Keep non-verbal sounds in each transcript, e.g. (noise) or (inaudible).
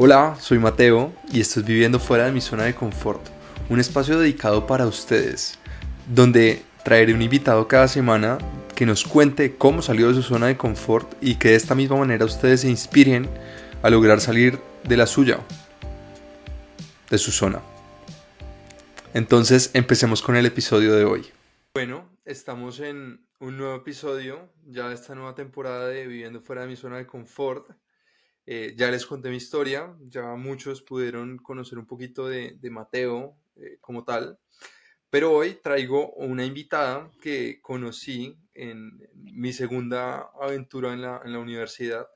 Hola, soy Mateo y esto es Viviendo fuera de mi zona de confort, un espacio dedicado para ustedes, donde traeré un invitado cada semana que nos cuente cómo salió de su zona de confort y que de esta misma manera ustedes se inspiren a lograr salir de la suya, de su zona. Entonces, empecemos con el episodio de hoy. Bueno, estamos en un nuevo episodio ya de esta nueva temporada de Viviendo fuera de mi zona de confort. Eh, ya les conté mi historia, ya muchos pudieron conocer un poquito de, Mateo eh, como tal, pero hoy traigo una invitada que conocí en mi segunda aventura en la, en la universidad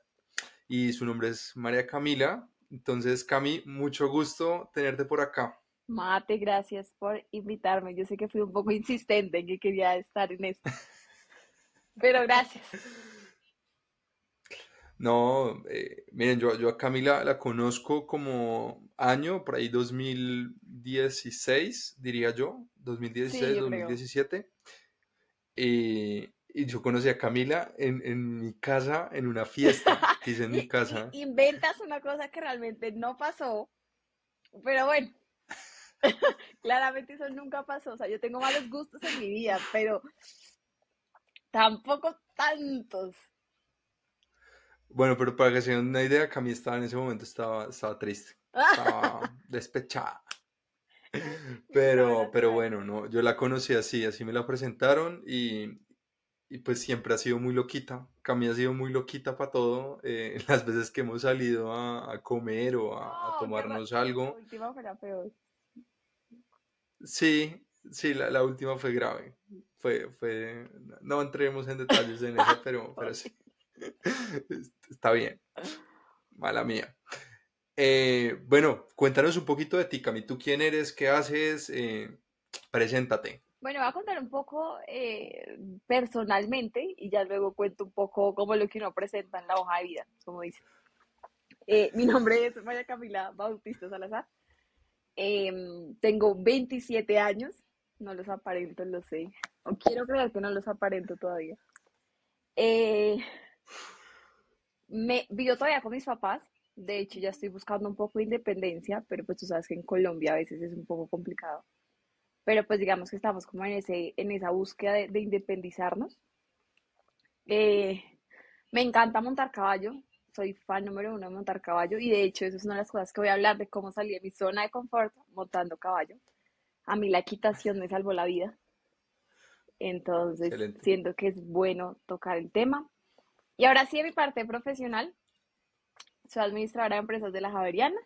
y su nombre es María Camila. Entonces, Cami, mucho gusto tenerte por acá. Mate, gracias por invitarme. Yo sé que fui un poco insistente en que quería estar en esto, (laughs) pero gracias. No, eh, miren, yo, yo a Camila la conozco como año, por ahí 2016, diría yo, 2016, 2017. Y, y, yo conocí a Camila en, en, mi casa, en una fiesta que hice en mi (laughs) casa. Inventas una cosa que realmente no pasó, pero bueno, (laughs) claramente eso nunca pasó. O sea, yo tengo malos gustos en mi vida, pero tampoco tantos. Bueno, pero para que se den una idea, Cami estaba en ese momento estaba, estaba triste, estaba (laughs) despechada. (laughs) Pero, pero bueno, no, yo la conocí así, así me la presentaron y, y pues siempre ha sido muy loquita. Cami ha sido muy loquita para todo. Eh, (laughs) las veces que hemos salido a, comer o a, tomarnos algo. La última fue la peor. Sí, sí, la, la, última fue grave. Fue, fue, no entremos en detalles en eso, pero, pero sí. (laughs) Está bien. Mala mía. Eh, bueno, cuéntanos un poquito de ti, Cami. ¿Tú quién eres? ¿Qué haces? Eh, preséntate. Bueno, voy a contar un poco eh, personalmente y ya luego cuento un poco como lo que uno presenta en la hoja de vida, como dice. mi nombre es María Camila Bautista Salazar. Em, tengo 27 años. No los aparento, lo sé. O quiero creer que no los aparento todavía. Me vivo todavía con mis papás. De hecho, ya estoy buscando un poco de independencia, pero pues tú sabes que en Colombia a veces es un poco complicado. Pero pues digamos que estamos como en, ese, en esa búsqueda de, independizarnos. Eh, me encanta montar caballo, soy fan número uno de montar caballo y de hecho eso es una de las cosas que voy a hablar de cómo salí de mi zona de confort montando caballo. A mí la equitación me salvó la vida. Entonces siento que es bueno tocar el tema. Y ahora sí, en mi parte profesional, soy administradora de empresas de la Javeriana.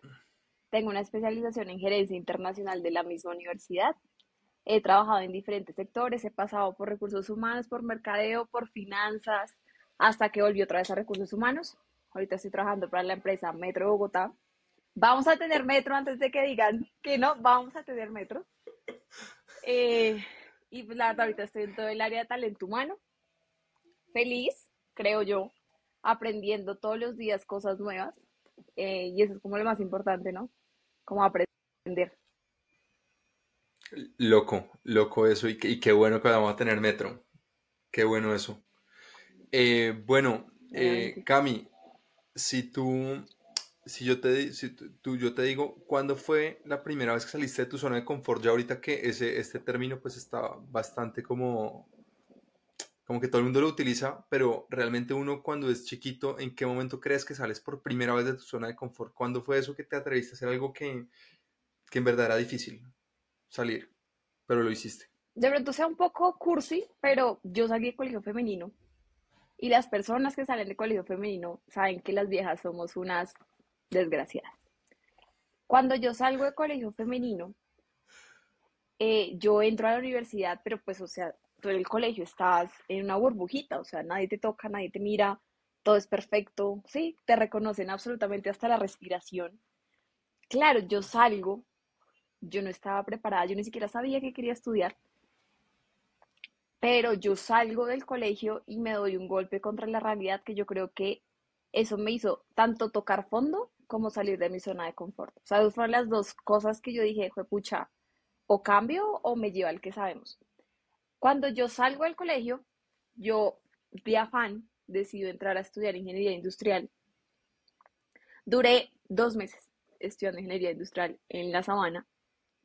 Tengo una especialización en gerencia internacional de la misma universidad. He trabajado en diferentes sectores, he pasado por recursos humanos, por mercadeo, por finanzas, hasta que volví otra vez a recursos humanos. Ahorita estoy trabajando para la empresa Metro Bogotá. Vamos a tener metro antes de que digan que no, vamos a tener metro. Eh, y pues la verdad, ahorita estoy en todo el área de talento humano. Feliz, creo yo, aprendiendo todos los días cosas nuevas. Eh, y eso es como lo más importante, ¿no? Como aprender. Loco, loco eso. Y, qué bueno que vamos a tener metro. Qué bueno eso. Eh, bueno, eh, Cami, si tú, si yo te, si tú, yo te digo, ¿cuándo fue la primera vez que saliste de tu zona de confort? Ya ahorita que ese, este término pues está bastante como como que todo el mundo lo utiliza, pero realmente uno cuando es chiquito, ¿en qué momento crees que sales por primera vez de tu zona de confort? ¿Cuándo fue eso que te atreviste a hacer algo que, que en verdad era difícil salir, pero lo hiciste? De pronto sea un poco cursi, pero yo salí de colegio femenino y las personas que salen de colegio femenino saben que las viejas somos unas desgraciadas. Cuando yo salgo de colegio femenino, eh, yo entro a la universidad, pero pues, o sea, tú en el colegio estás en una burbujita, o sea, nadie te toca, nadie te mira, todo es perfecto, sí, te reconocen absolutamente hasta la respiración. Claro, yo salgo, yo no estaba preparada, yo ni siquiera sabía que quería estudiar, pero yo salgo del colegio y me doy un golpe contra la realidad que yo creo que eso me hizo tanto tocar fondo como salir de mi zona de confort. O sea, fueron las dos cosas que yo dije, fue pucha, o cambio o me lleva al que sabemos. Cuando yo salgo del colegio, yo de afán decido entrar a estudiar ingeniería industrial. Duré dos meses. estudiando ingeniería industrial en la sabana.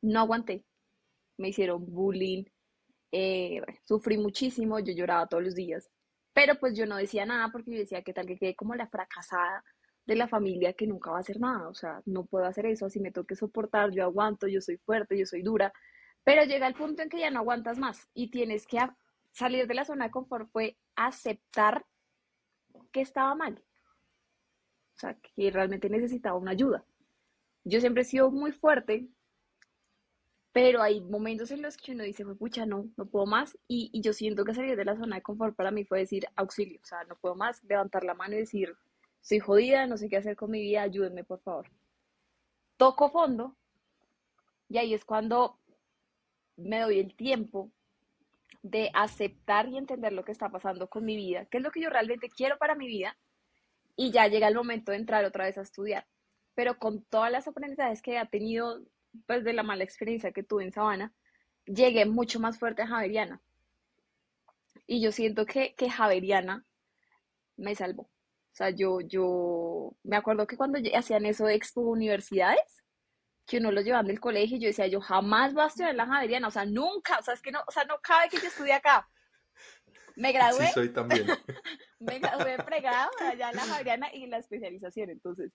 No aguanté. Me hicieron bullying. Eh, sufrí muchísimo. Yo lloraba todos los días. Pero pues yo no decía nada porque yo decía que tal que quedé como la fracasada de la familia que nunca va a hacer nada. O sea, no puedo hacer eso. Así me toque soportar. Yo aguanto. Yo soy fuerte. Yo soy dura. Pero llega el punto en que ya no aguantas más y tienes que salir de la zona de confort. Fue aceptar que estaba mal. O sea, que realmente necesitaba una ayuda. Yo siempre he sido muy fuerte, pero hay momentos en los que uno dice, pucha, no, no puedo más. Y, y, yo siento que salir de la zona de confort para mí fue decir auxilio. O sea, no puedo más, levantar la mano y decir, estoy jodida, no sé qué hacer con mi vida, ayúdenme, por favor. Toco fondo y ahí es cuando me doy el tiempo de aceptar y entender lo que está pasando con mi vida, qué es lo que yo realmente quiero para mi vida, y ya llega el momento de entrar otra vez a estudiar. Pero con todas las aprendizajes que he tenido, pues de la mala experiencia que tuve en Sabana, llegué mucho más fuerte a Javeriana. Y yo siento que, que Javeriana me salvó. O sea, yo, yo me acuerdo que cuando hacían eso de expo universidades, que uno lo llevaban del colegio, yo decía, yo jamás voy a estudiar en la Javeriana, o sea, nunca, o sea, es que no, o sea, no cabe que yo estudie acá. Me gradué. Sí, soy también. (laughs) me gradué pregado allá en la Javeriana y en la especialización. Entonces,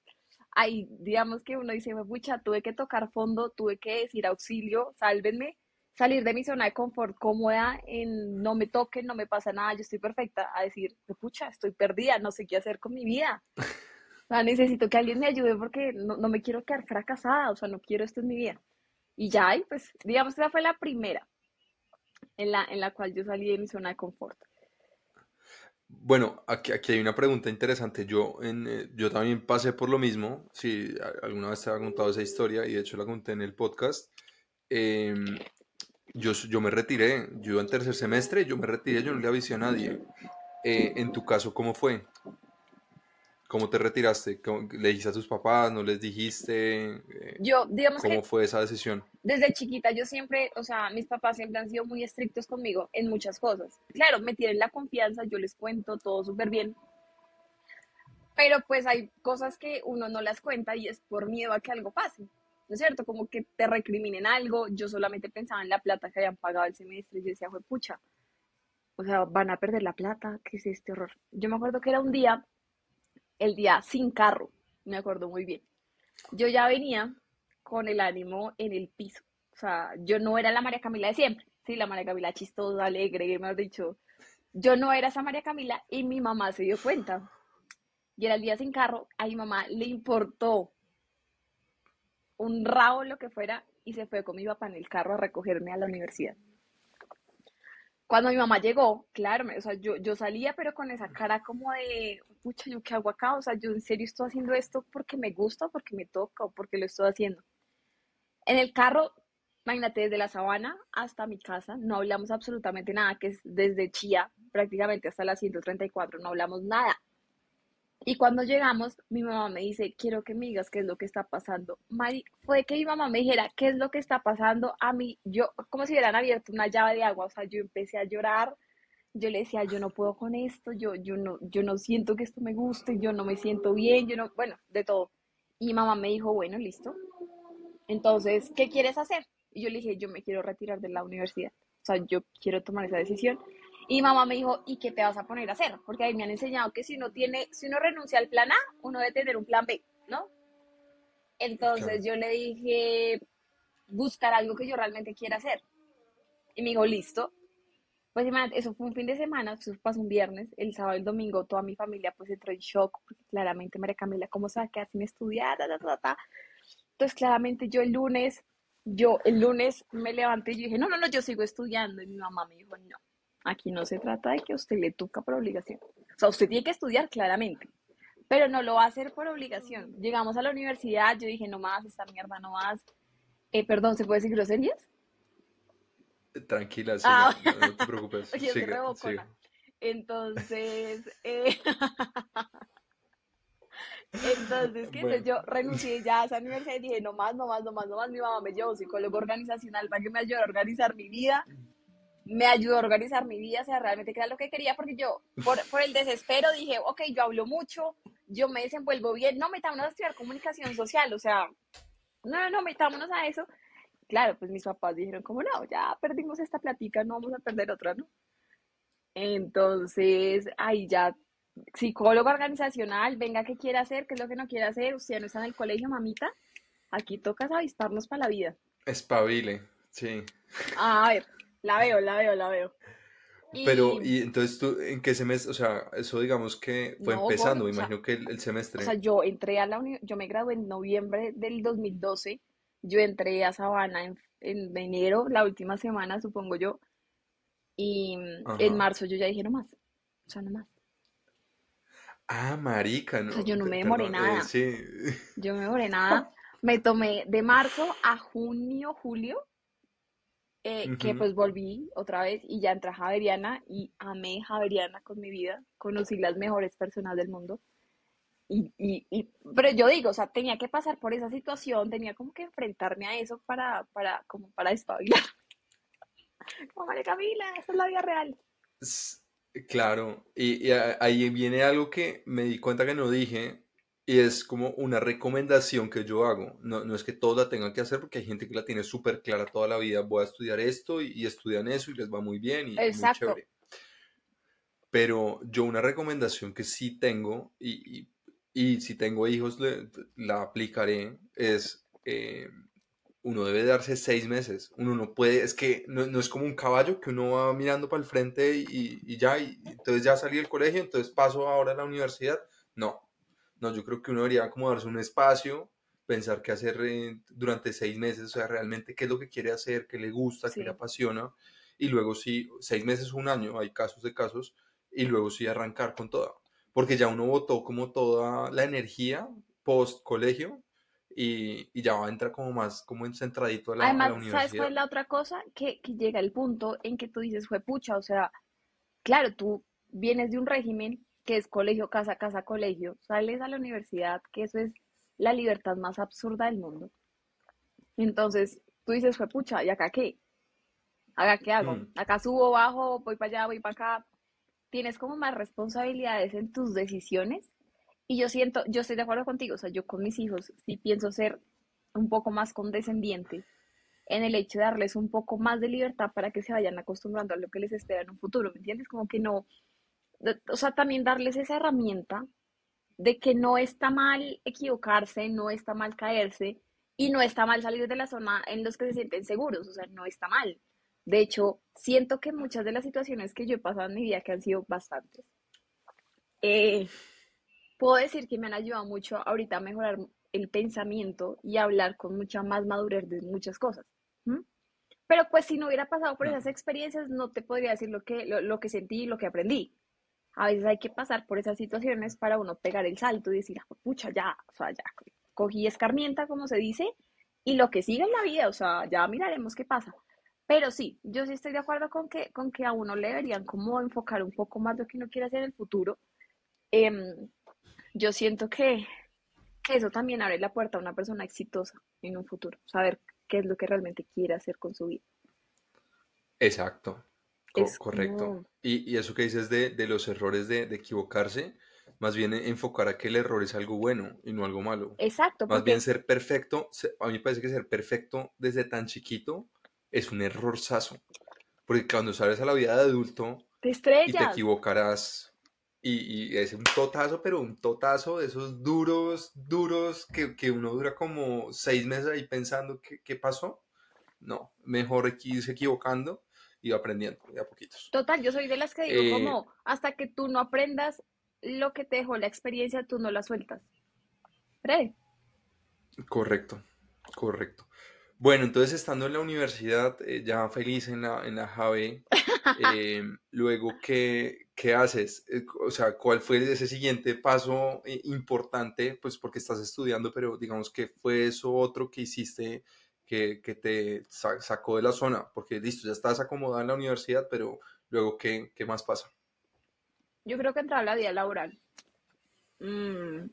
ahí, digamos que uno dice, pucha, tuve que tocar fondo, tuve que decir auxilio, sálvenme, salir de mi zona de confort cómoda, en no me toquen, no me pasa nada, yo estoy perfecta, a decir, pucha, estoy perdida, no sé qué hacer con mi vida. Sea, necesito que alguien me ayude porque no, no me quiero quedar fracasada, o sea, no quiero esto en mi vida. Y ya, y pues, digamos que esa fue la primera en la, en la cual yo salí de mi zona de confort. Bueno, aquí, aquí hay una pregunta interesante. Yo, en, eh, yo también pasé por lo mismo. Si alguna vez te había contado esa historia y de hecho la conté en el podcast. Em, yo, yo me retiré. Yo iba en tercer semestre, yo me retiré, yo no le avisé a nadie. Eh, en tu caso, ¿cómo fue? ¿Cómo te retiraste? ¿Le dijiste a tus papás? ¿No les dijiste? Eh, yo, digamos ¿Cómo fue esa decisión? Desde chiquita yo siempre, o sea, mis papás siempre han sido muy estrictos conmigo en muchas cosas. Claro, me tienen la confianza, yo les cuento todo súper bien. Pero pues hay cosas que uno no las cuenta y es por miedo a que algo pase. ¿No es cierto? Como que te recriminen algo. Yo solamente pensaba en la plata que habían pagado el semestre y yo decía, fue pucha. O sea, van a perder la plata. ¿Qué es este horror? Yo me acuerdo que era un día el día sin carro, me acuerdo muy bien. Yo ya venía con el ánimo en el piso. O sea, yo no era la María Camila de siempre. Sí, la María Camila chistosa, alegre, me has dicho. Yo no era esa María Camila y mi mamá se dio cuenta. Y era el día sin carro, a mi mamá le importó un rabo lo que fuera y se fue con mi papá en el carro a recogerme a la universidad. Cuando mi mamá llegó, claro, o sea, yo, yo salía pero con esa cara como de, pucha, ¿yo qué hago acá? O sea, yo en serio estoy haciendo esto porque me gusta, porque me toca o porque lo estoy haciendo. En el carro, imagínate, desde la sabana hasta mi casa, no hablamos absolutamente nada, que es desde Chía prácticamente hasta la 134, no hablamos nada. Y cuando llegamos, mi mamá me dice, quiero que me digas qué es lo que está pasando. Mari, fue que mi mamá me dijera, ¿qué es lo que está pasando? A mí, yo, como si hubieran abierto una llave de agua, o sea, yo empecé a llorar, yo le decía, yo no puedo con esto, yo, yo, no, yo no siento que esto me guste, yo no me siento bien, yo no, bueno, de todo. Y mi mamá me dijo, bueno, listo. Entonces, ¿qué quieres hacer? Y yo le dije, yo me quiero retirar de la universidad. O sea, yo quiero tomar esa decisión. Y mamá me dijo, ¿y qué te vas a poner a hacer? Porque ahí me han enseñado que si uno tiene, si uno renuncia al plan A, uno debe tener un plan B, ¿no? Entonces yo le dije, buscar algo que yo realmente quiera hacer. Y me dijo, listo. Pues eso fue un fin de semana, eso pasó un viernes, el sábado y el domingo toda mi familia pues entró en shock, porque claramente María Camila, ¿cómo se va a quedar sin estudiar? Entonces claramente yo el lunes, yo el lunes me levanté y yo dije, no, no, no, yo sigo estudiando. Y mi mamá me dijo, no, Aquí no se trata de que usted le toca por obligación. O sea, usted tiene que estudiar claramente, pero no lo va a hacer por obligación. Llegamos a la universidad, yo dije, no más, esta mierda no más. Eh, perdón, ¿se puede decir groserías? Tranquila, sí, ah. no, te preocupes. (laughs) Entonces, eh... (laughs) Entonces, ¿qué Yo renuncié ya a esa universidad y dije, no más, no más, no más, no más. Mi mamá me llevó psicólogo organizacional para que me ayude a organizar mi vida me ayudó a organizar mi vida, o sea, realmente que era lo que quería, porque yo, por, por, el desespero, dije, ok, yo hablo mucho, yo me desenvuelvo bien, no, metámonos a estudiar comunicación social, o sea, no, no, metámonos a eso. Claro, pues mis papás dijeron como, no, ya perdimos esta platica, no vamos a perder otra, ¿no? Entonces, ahí ya, psicólogo organizacional, venga, ¿qué quiere hacer? ¿Qué es lo que no quiere hacer? Usted no está en el colegio, mamita. Aquí tocas avisparnos para la vida. Espabile, sí. a ver, la veo, la veo, la veo. Pero, y entonces tú, ¿en qué semestre? O sea, eso digamos que fue empezando, me imagino que el, semestre. O sea, yo entré a la yo me gradué en noviembre del 2012, yo entré a Sabana en, en enero, la última semana, supongo yo, y en marzo yo ya dije no más, o sea, no más. Ah, marica, no. O sea, yo no me demoré eh, nada. sí. Yo no me demoré nada. Me tomé de marzo a junio, julio, eh, que pues volví otra vez y ya entré a Javeriana y amé Javeriana con mi vida, conocí las mejores personas del mundo. Y, y, pero yo digo, o sea, tenía que pasar por esa situación, tenía como que enfrentarme a eso para, para, como para despabilar. (laughs) como María Camila, esa es la vida real. Claro, y, y ahí viene algo que me di cuenta que no dije, y es como una recomendación que yo hago. No, no es que todos la tengan que hacer porque hay gente que la tiene súper clara toda la vida. Voy a estudiar esto y, estudian eso y les va muy bien y muy chévere. Pero yo una recomendación que sí tengo y, y, si tengo hijos la aplicaré es eh, uno debe darse seis meses. Uno no puede, es que no, no, es como un caballo que uno va mirando para el frente y, y ya, y entonces ya salí del colegio, entonces paso ahora a la universidad. No, no, yo creo que uno debería como darse un espacio, pensar qué hacer eh, durante seis meses, o sea, realmente qué es lo que quiere hacer, qué le gusta, qué le apasiona, y luego sí, seis meses, un año, hay casos de casos, y luego sí arrancar con toda, porque ya uno votó como toda la energía post colegio y, y, ya va a entrar como más como centradito a la, Además, universidad. ¿sabes cuál es la otra cosa? Que, que llega el punto en que tú dices, fue pucha, o sea, claro, tú vienes de un régimen que es colegio, casa, casa, colegio, sales a la universidad, que eso es la libertad más absurda del mundo. Entonces, tú dices, fue pucha, ¿y acá qué? ¿Acá qué hago? Mm. Acá subo, bajo, voy para allá, voy para acá. Tienes como más responsabilidades en tus decisiones. Y yo siento, yo estoy de acuerdo contigo, o sea, yo con mis hijos sí pienso ser un poco más condescendiente en el hecho de darles un poco más de libertad para que se vayan acostumbrando a lo que les espera en un futuro, ¿me entiendes? Como que no, o sea, también darles esa herramienta de que no está mal equivocarse, no está mal caerse y no está mal salir de la zona en los que se sienten seguros, o sea, no está mal. De hecho, siento que muchas de las situaciones que yo he pasado en mi vida, que han sido bastantes, eh, puedo decir que me han ayudado mucho ahorita a mejorar el pensamiento y hablar con mucha más madurez de muchas cosas. Pero pues si no hubiera pasado por esas experiencias, no te podría decir lo que, lo que sentí y lo que aprendí a veces hay que pasar por esas situaciones para uno pegar el salto y decir, ah, pucha, ya, o sea, ya, cogí escarmienta, como se dice, y lo que sigue en la vida, o sea, ya miraremos qué pasa. Pero sí, yo sí estoy de acuerdo con que, con que a uno le deberían como enfocar un poco más lo que uno quiere hacer en el futuro. Em, yo siento que, que eso también abre la puerta a una persona exitosa en un futuro, saber qué es lo que realmente quiere hacer con su vida. Exacto, correcto. Y, eso que dices de, los errores de, equivocarse, más bien enfocar a que el error es algo bueno y no algo malo. Exacto. Más bien ser perfecto, a mí me parece que ser perfecto desde tan chiquito es un errorzazo. Porque cuando sales a la vida de adulto te y te equivocarás y, es un totazo, pero un totazo de esos duros, duros que, que uno dura como seis meses ahí pensando qué, qué pasó. No, mejor irse equivocando iba aprendiendo de a poquitos. Total, yo soy de las que digo eh, como hasta que tú no aprendas lo que te dejó la experiencia, tú no la sueltas. ¿Cree? Correcto, correcto. Bueno, entonces estando en la universidad, eh, ya feliz en la, en la JAVE, (laughs) eh, luego, ¿qué, ¿qué, haces? o sea, ¿cuál fue ese siguiente paso importante? Pues porque estás estudiando, pero digamos que fue eso otro que hiciste que, te sacó de la zona? Porque listo, ya estás acomodada en la universidad, pero luego, ¿qué, qué más pasa? Yo creo que entrar a la vida laboral. Mm.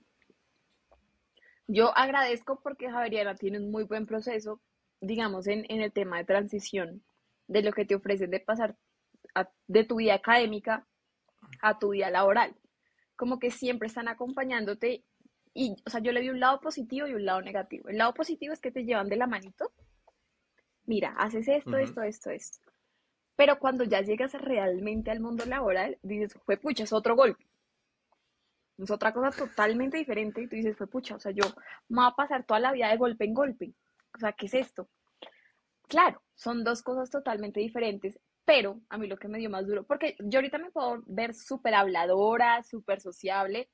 Yo agradezco porque Javeriana tiene un muy buen proceso, digamos, en, en el tema de transición, de lo que te ofrecen de pasar de tu vida académica a tu vida laboral. como que siempre están acompañándote y, o sea, yo le vi un lado positivo y un lado negativo. El lado positivo es que te llevan de la manito. Mira, haces esto, esto, esto, esto. Pero cuando ya llegas realmente al mundo laboral, dices, fue pucha, es otro golpe. Es otra cosa totalmente diferente y tú dices, fue pucha, o sea, yo me voy a pasar toda la vida de golpe en golpe. O sea, ¿qué es esto? Claro, son dos cosas totalmente diferentes, pero a mí lo que me dio más duro, porque yo ahorita me puedo ver súper habladora, súper sociable,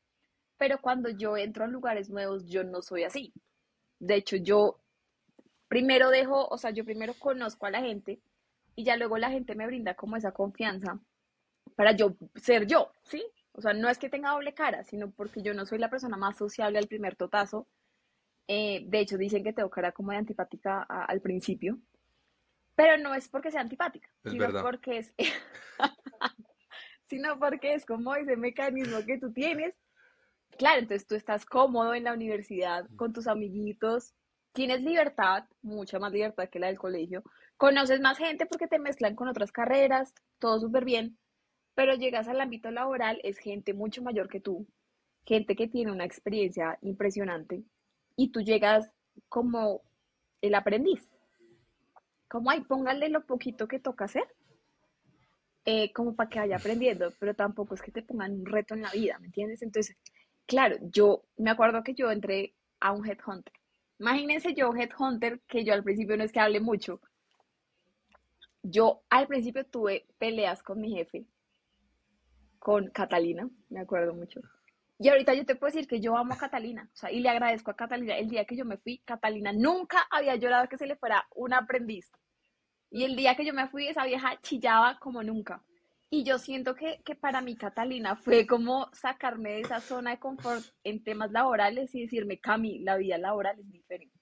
pero cuando yo entro a lugares nuevos, yo no soy así. De hecho, yo primero dejo, o sea, yo primero conozco a la gente y ya luego la gente me brinda como esa confianza para yo ser yo, ¿sí? O sea, no es que tenga doble cara, sino porque yo no soy la persona más sociable al primer totazo. Eh, de hecho, dicen que tengo cara como de antipática al principio, pero no es porque sea antipática, sino porque es (laughs) sino porque es como ese mecanismo que tú tienes. Claro, entonces tú estás cómodo en la universidad con tus amiguitos, tienes libertad, mucha más libertad que la del colegio, conoces más gente porque te mezclan con otras carreras, todo súper bien, pero llegas al ámbito laboral, es gente mucho mayor que tú, gente que tiene una experiencia impresionante y tú llegas como el aprendiz. Como, ay, póngale lo poquito que toca hacer, eh, como para que vaya aprendiendo, pero tampoco es que te pongan un reto en la vida, ¿me entiendes? Entonces, claro, yo me acuerdo que yo entré a un headhunter. Imagínense yo, headhunter, que yo al principio no es que hable mucho, yo al principio tuve peleas con mi jefe, con Catalina, me acuerdo mucho. Y ahorita yo te puedo decir que yo amo a Catalina, o sea, y le agradezco a Catalina. El día que yo me fui, Catalina nunca había llorado que se le fuera un aprendiz. Y el día que yo me fui, esa vieja chillaba como nunca. Y yo siento que, que para mí Catalina fue como sacarme de esa zona de confort en temas laborales y decirme, Cami, la vida laboral es diferente.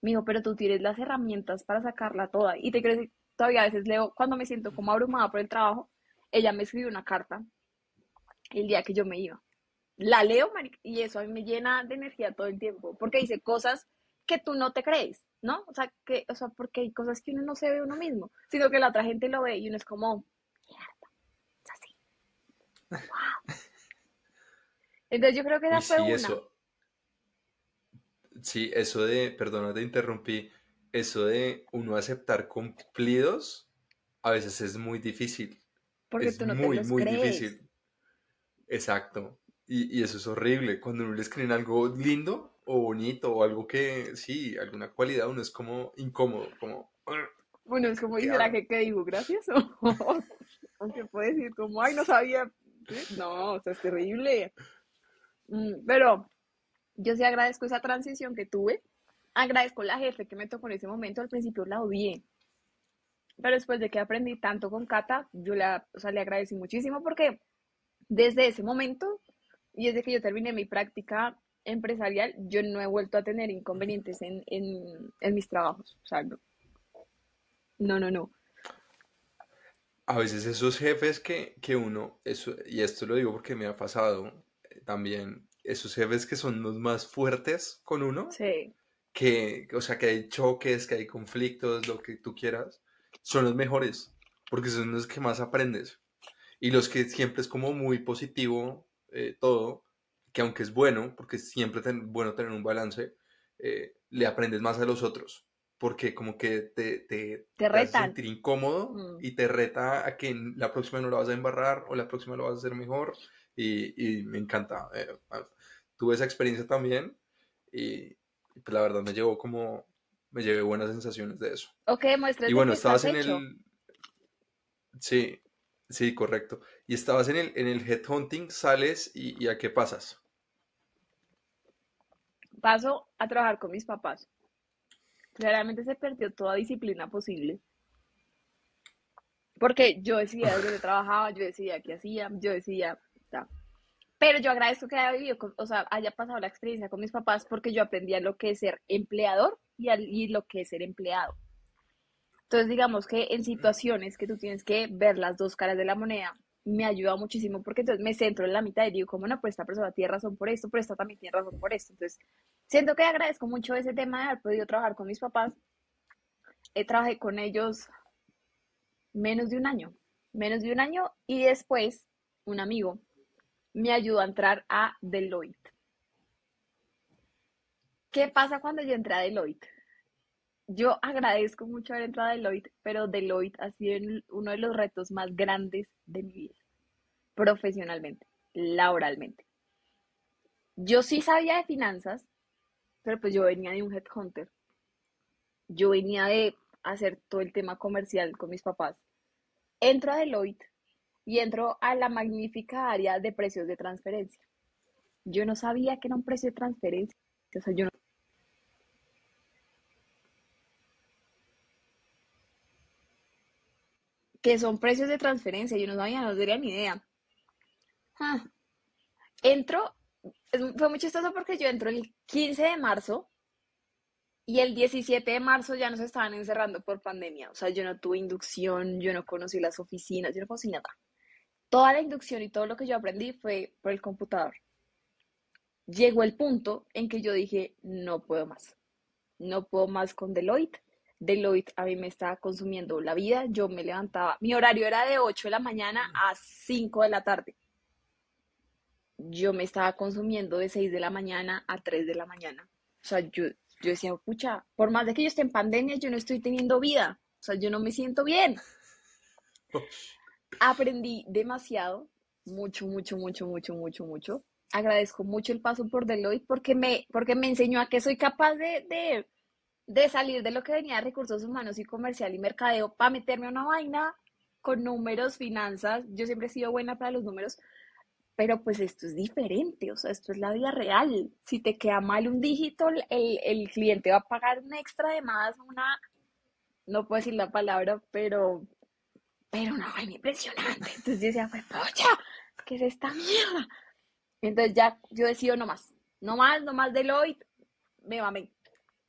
Me dijo, pero tú tienes las herramientas para sacarla toda. Y te crees, todavía a veces leo, cuando me siento como abrumada por el trabajo, ella me escribió una carta el día que yo me iba. La leo, y eso a mí me llena de energía todo el tiempo, porque dice cosas que tú no te crees, ¿no? O sea, que, o sea, porque hay cosas que uno no se ve uno mismo, sino que la otra gente lo ve y uno es como, mierda, es así. Wow. Entonces yo creo que esa fue una. Eso, sí, eso de, perdona, te interrumpí, eso de uno aceptar cumplidos a veces es muy difícil. Porque es tú no muy, te muy difícil. Exacto. Y, eso es horrible. Cuando uno le escriben algo lindo o bonito o algo que, sí, alguna cualidad, uno es como incómodo, como... Bueno, es como, ¿y será que (laughs) qué digo? Gracias. Aunque puede decir como, ay, no sabía. (laughs) No, o sea, es terrible. Mm, pero yo sí agradezco esa transición que tuve agradezco la jefe que me tocó en ese momento, al principio la odié, pero después de que aprendí tanto con Cata, yo la, o sea, le agradecí muchísimo porque desde ese momento y desde que yo terminé mi práctica empresarial, yo no he vuelto a tener inconvenientes en, en, mis trabajos. O sea, no. no, no, no. A veces esos jefes que, que uno, eso, y esto lo digo porque me ha pasado eh, también, esos jefes que son los más fuertes con uno, sí que, o sea, que hay choques, que hay conflictos, lo que tú quieras, son los mejores, porque son los que más aprendes. Y los que siempre es como muy positivo eh, todo, que aunque es bueno, porque siempre es bueno tener un balance, eh, le aprendes más a los otros, porque como que te, te, te, te sentir incómodo mm. y te reta a que la próxima no lo vas a embarrar o la próxima lo vas a hacer mejor. Y, y me encanta. Eh, tuve esa experiencia también y, pues la verdad me llevó como, me llevé buenas sensaciones de eso. Ok, muestras. Y bueno, estabas en el... Sí, sí, correcto. Y estabas en el, en el headhunting, sales y, ¿a qué pasas? Paso a trabajar con mis papás. Claramente se perdió toda disciplina posible. Porque yo decía dónde trabajaba, yo decía qué hacía, yo decía, pero yo agradezco que haya vivido, o sea, haya pasado la experiencia con mis papás porque yo aprendí a lo que es ser empleador y, a, y lo que es ser empleado. Entonces, digamos que en situaciones que tú tienes que ver las dos caras de la moneda, me ayuda muchísimo porque entonces me centro en la mitad y digo, como no, pues esta persona tiene razón por esto, pero esta también tiene razón por esto. Entonces, siento que agradezco mucho ese tema de haber podido trabajar con mis papás. He trabajé con ellos menos de un año, menos de un año y después un amigo me ayudó a entrar a Deloitte. ¿Qué pasa cuando yo entré a Deloitte? Yo agradezco mucho haber entrado a Deloitte, pero Deloitte ha sido uno de los retos más grandes de mi vida, profesionalmente, laboralmente. Yo sí sabía de finanzas, pero pues yo venía de un headhunter. Yo venía de hacer todo el tema comercial con mis papás. Entro a Deloitte y entro a la magnífica área de precios de transferencia. Yo no sabía que era un precio de transferencia. O sea, yo no que son precios de transferencia, yo no sabía, no tenía ni idea. Ah. Entro, fue muy chistoso porque yo entro el 15 de marzo y el 17 de marzo ya nos estaban encerrando por pandemia. O sea, yo no tuve inducción, yo no conocí las oficinas, yo no conocí nada. Toda la inducción y todo lo que yo aprendí fue por el computador. Llegó el punto en que yo dije, no puedo más. No puedo más con Deloitte. Deloitte a mí me estaba consumiendo la vida. Yo me levantaba, mi horario era de 8 de la mañana a 5 de la tarde. Yo me estaba consumiendo de 6 de la mañana a 3 de la mañana. O sea, yo, yo decía, pucha, por más de que yo esté en pandemia, yo no estoy teniendo vida. O sea, yo no me siento bien. (laughs) Aprendí demasiado, mucho, mucho, mucho, mucho, mucho, mucho. Agradezco mucho el paso por Deloitte porque me, porque me enseñó a que soy capaz de, de, de salir de lo que venía de recursos humanos y comercial y mercadeo para meterme a una vaina con números, finanzas. Yo siempre he sido buena para los números, pero pues esto es diferente, o sea, esto es la vida real. Si te queda mal un dígito, el, el cliente va a pagar un extra de más, una, no puedo decir la palabra, pero, pero una vaina impresionante. Entonces yo decía, pues, pocha, ¿qué es esta mierda? Entonces ya yo decido no más, no más, no más Deloitte, me mamé.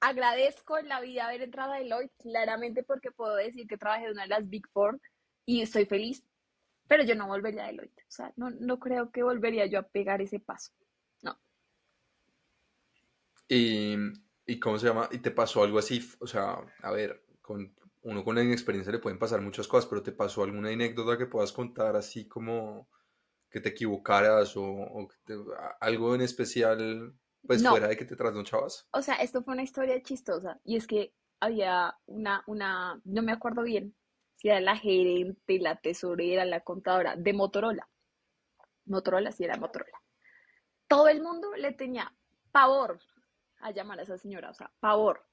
Agradezco en la vida haber entrado a Deloitte, claramente porque puedo decir que trabajé en una de las Big Four y estoy feliz pero yo no volvería a Deloitte. O sea, no, no creo que volvería yo a pegar ese paso. No. ¿Y, ¿Y cómo se llama? ¿Y te pasó algo así? O sea, a ver, con uno con la inexperiencia le pueden pasar muchas cosas, pero ¿te pasó alguna anécdota que puedas contar así como que te equivocaras o, algo en especial, pues fuera de que te trasnochabas? O sea, esto fue una historia chistosa y es que había una, una, no me acuerdo bien, era la gerente, la tesorera, la contadora de Motorola. Motorola sí era Motorola. Todo el mundo le tenía pavor a llamar a esa señora, o sea, pavor.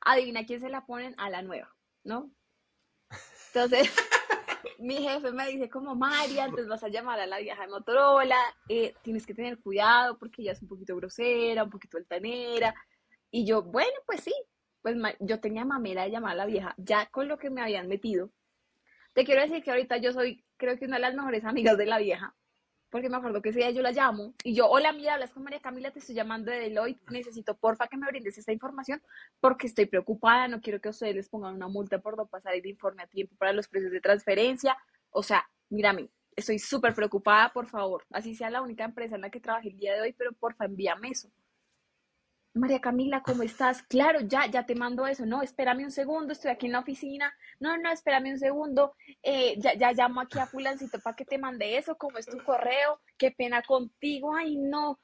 Adivina quién se la ponen a la nueva, ¿no? Entonces, (laughs) mi jefe me dice como, María, entonces vas a llamar a la vieja de Motorola, eh, tienes que tener cuidado porque ella es un poquito grosera, un poquito altanera. Y yo, bueno, pues sí, pues yo tenía mamera de llamar a la vieja, ya con lo que me habían metido. Te quiero decir que ahorita yo soy, creo que una de las mejores amigas de la vieja, porque me acuerdo que ese día yo la llamo y yo, hola, mira, hablas con María Camila, te estoy llamando de Deloitte, necesito porfa que me brindes esta información porque estoy preocupada, no quiero que ustedes les pongan una multa por no pasar el informe a tiempo para los precios de transferencia. O sea, mírame, estoy súper preocupada, por favor, así sea la única empresa en la que trabajé el día de hoy, pero porfa, envíame eso. María Camila, ¿cómo estás? Claro, ya, ya te mando eso. No, espérame un segundo, estoy aquí en la oficina. No, no, espérame un segundo. Eh, ya, ya llamo aquí a fulancito para que te mande eso. ¿Cómo es tu correo? Qué pena contigo. Ay, no.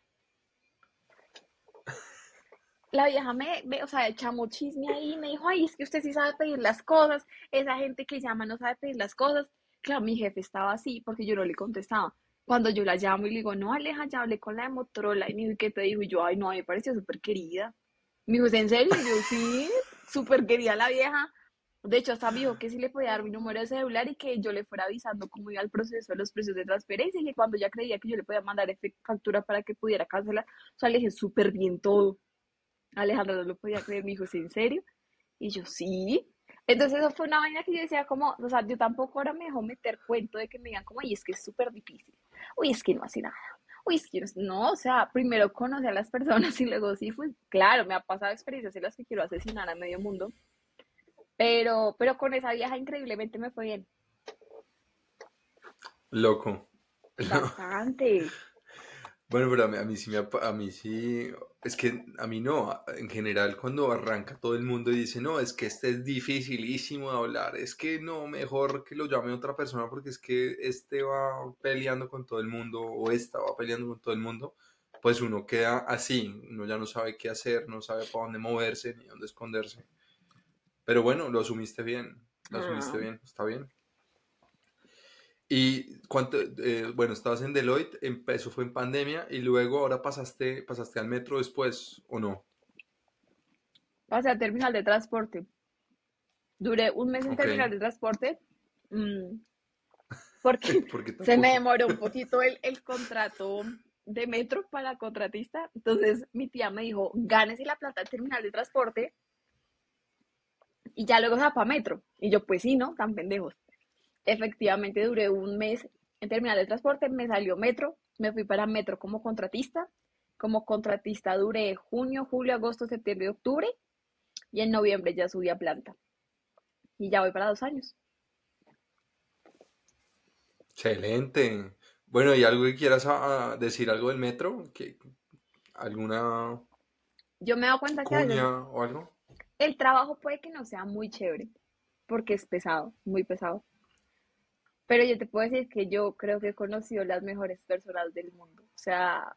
La vieja me, o sea, echamos chisme ahí. Me dijo, ay, es que usted sí sabe pedir las cosas. Esa gente que llama no sabe pedir las cosas. Claro, mi jefe estaba así porque yo no le contestaba. Cuando yo la llamo y le digo, no, Aleja, ya hablé con la de Motorola. Y me dijo, ¿qué te dijo? Y yo, ay, no, me pareció súper querida. Me dijo, ¿en serio? Y yo, sí, súper querida la vieja. De hecho, hasta me dijo que sí le podía dar mi número de celular y que yo le fuera avisando cómo iba el proceso de los precios de transferencia y que cuando ya creía que yo le podía mandar factura para que pudiera cancelar, o sea, le dije súper bien todo. Alejandra no lo podía creer, me dijo, ¿en serio? Y yo, sí. Entonces eso fue una vaina que yo decía como, o sea, yo tampoco ahora me dejo meter cuento de que me digan como, y es que es súper difícil, uy, es que no hace nada, uy, es que no, o sea, primero conoce a las personas y luego sí, pues claro, me ha pasado experiencias en las que quiero asesinar a medio mundo, pero, pero con esa vieja increíblemente me fue bien. Loco. Bastante. Bueno, pero a mí, a mí sí me, a mí sí, es que a mí no, en general cuando arranca todo el mundo y dice, no, es que este es dificilísimo de hablar, es que no, mejor que lo llame otra persona porque es que este va peleando con todo el mundo o esta va peleando con todo el mundo, pues uno queda así, uno ya no sabe qué hacer, no sabe para dónde moverse ni dónde esconderse. Pero bueno, lo asumiste bien, lo asumiste Ah, bien, está bien. Y cuánto, eh, bueno, estabas en Deloitte, em- eso fue en pandemia, y luego ahora pasaste, pasaste al metro después, ¿o no? pasé a terminal de transporte. Duré un mes en terminal de transporte mm, (laughs) porque ¿por qué (laughs) se me demoró un (laughs) poquito el, el contrato de metro para contratista. Entonces mi tía me dijo, gánese la plata del terminal de transporte y ya luego se va para metro. Y yo, pues sí, ¿no? Tan pendejos. Efectivamente duré un mes en terminal de transporte, me salió metro, me fui para metro como contratista. Como contratista duré junio, julio, agosto, septiembre, octubre y en noviembre ya subí a planta. Y ya voy para dos años. Excelente. Bueno, ¿y algo que quieras a- a decir algo del metro? ¿Qué- ¿Alguna Yo me he dado cuenta que veces o algo? el trabajo puede que no sea muy chévere, porque es pesado, muy pesado. Pero yo te puedo decir que yo creo que he conocido las mejores personas del mundo. O sea,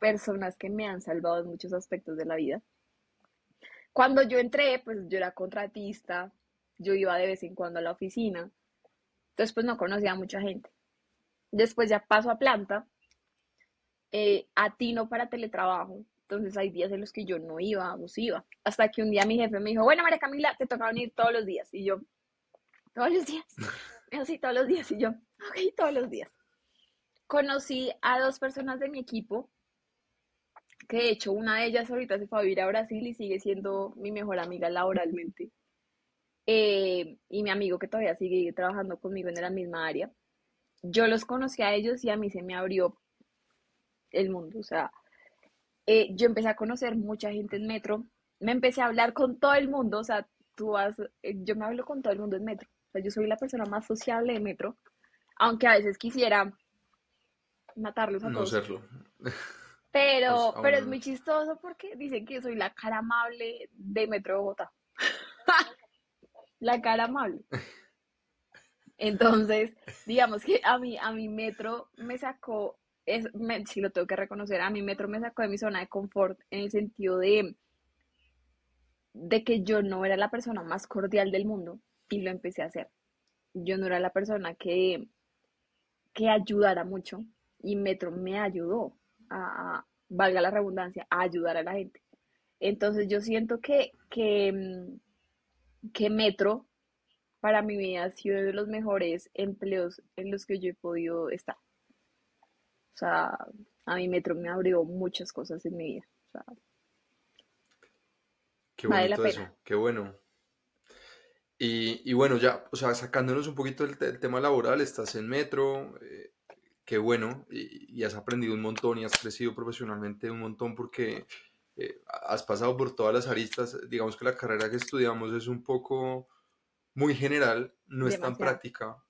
personas que me han salvado en muchos aspectos de la vida. Cuando yo entré, pues yo era contratista, yo iba de vez en cuando a la oficina, entonces pues no conocía a mucha gente. Después ya paso a planta, eh, atino para teletrabajo, entonces hay días en los que yo no iba, o sí iba. Hasta que un día mi jefe me dijo, bueno, María Camila, te toca venir todos los días. Y yo, todos los días. (laughs) Me dijo, sí, todos los días. Y yo, ok, todos los días. Conocí a dos personas de mi equipo, que de hecho una de ellas ahorita se fue a vivir a Brasil y sigue siendo mi mejor amiga laboralmente. Eh, y mi amigo que todavía sigue trabajando conmigo en la misma área. Yo los conocí a ellos y a mí se me abrió el mundo. O sea, eh, yo empecé a conocer mucha gente en metro, me empecé a hablar con todo el mundo, o sea, tú vas, eh, yo me hablo con todo el mundo en metro, o sea, yo soy la persona más sociable de metro, aunque a veces quisiera matarlos a No todos, serlo. (laughs) Pues pero, pero es muy chistoso porque dicen que soy la cara amable de Metro Bogotá, (laughs) la cara amable. Entonces, digamos que a mí, a mi metro me sacó, es, me, sí lo tengo que reconocer, a mi metro me sacó de mi zona de confort en el sentido de, de que yo no era la persona más cordial del mundo y lo empecé a hacer. Yo no era la persona que, que ayudara mucho y Metro me ayudó a, valga la redundancia, a ayudar a la gente. Entonces yo siento que, que, mm, que Metro para mi vida ha sido de los mejores empleos en los que yo he podido estar. O sea, a mi Metro me abrió muchas cosas en mi vida. O sea, Qué vale la eso, qué bueno. Y, y bueno, ya, o sea, sacándonos un poquito del, del tema laboral, estás en metro, eh, qué bueno, y, y has aprendido un montón y has crecido profesionalmente un montón porque eh, has pasado por todas las aristas. Digamos que la carrera que estudiamos es un poco muy general, no es tan Demasiado. práctica.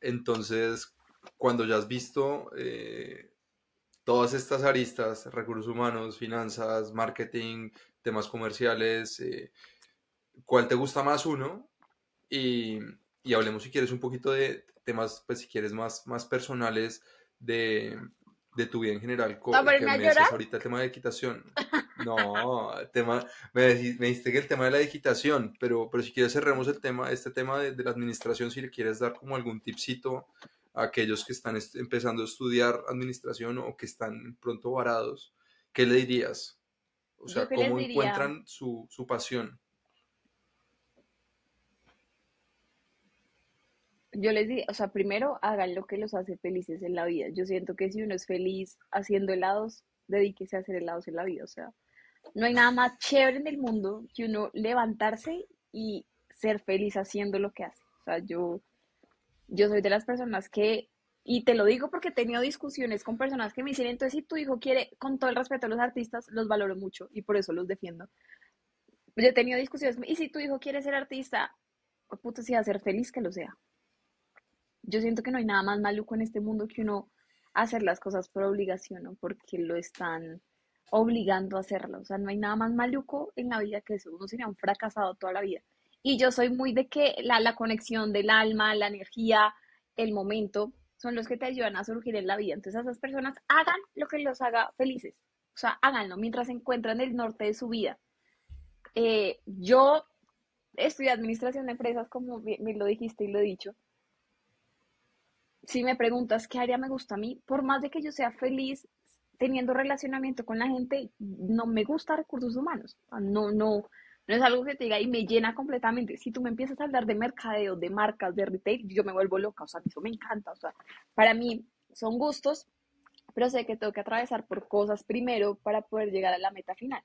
Entonces, cuando ya has visto eh, todas estas aristas, recursos humanos, finanzas, marketing, temas comerciales, ¿cuál te gusta más uno? Y, y hablemos si quieres un poquito de temas, pues si quieres más, más personales de, de tu vida en general, co- ¿Va a que me decías ahorita el tema de equitación. No, tema, me, me dijiste que el tema de la equitación, pero, pero si quieres cerremos el tema, este tema de, de la administración, si le quieres dar como algún tipcito a aquellos que están est- empezando a estudiar administración o que están pronto varados, ¿qué le dirías? O sea, ¿cómo encuentran su, su pasión? Yo les diría, o sea, primero hagan lo que los hace felices en la vida. Yo siento que si uno es feliz haciendo helados, dedíquese a hacer helados en la vida. O sea, no hay nada más chévere en el mundo que uno levantarse y ser feliz haciendo lo que hace. O sea, yo, yo soy de las personas que, y te lo digo porque he tenido discusiones con personas que me dicen, entonces si tu hijo quiere, con todo el respeto a los artistas, los valoro mucho y por eso los defiendo. Yo he tenido discusiones, y si tu hijo quiere ser artista, pues, puto, si va a ser feliz, que lo sea. Yo siento que no hay nada más maluco en este mundo que uno hacer las cosas por obligación o porque lo están obligando a hacerlo. O sea, no hay nada más maluco en la vida que eso. Uno sería un fracasado toda la vida. Y yo soy muy de que la, la conexión del alma, la energía, el momento, son los que te ayudan a surgir en la vida. Entonces, esas personas hagan lo que los haga felices. O sea, háganlo mientras se encuentran en el norte de su vida. Eh, yo estudié administración de empresas, como me lo dijiste y lo he dicho. Si me preguntas qué área me gusta a mí, por más de que yo sea feliz teniendo relacionamiento con la gente, no me gusta recursos humanos. No, no, no es algo que te diga y me llena completamente. Si tú me empiezas a hablar de mercadeo, de marcas, de retail, yo me vuelvo loca. O sea, eso me encanta. O sea, para mí son gustos, pero sé que tengo que atravesar por cosas primero para poder llegar a la meta final.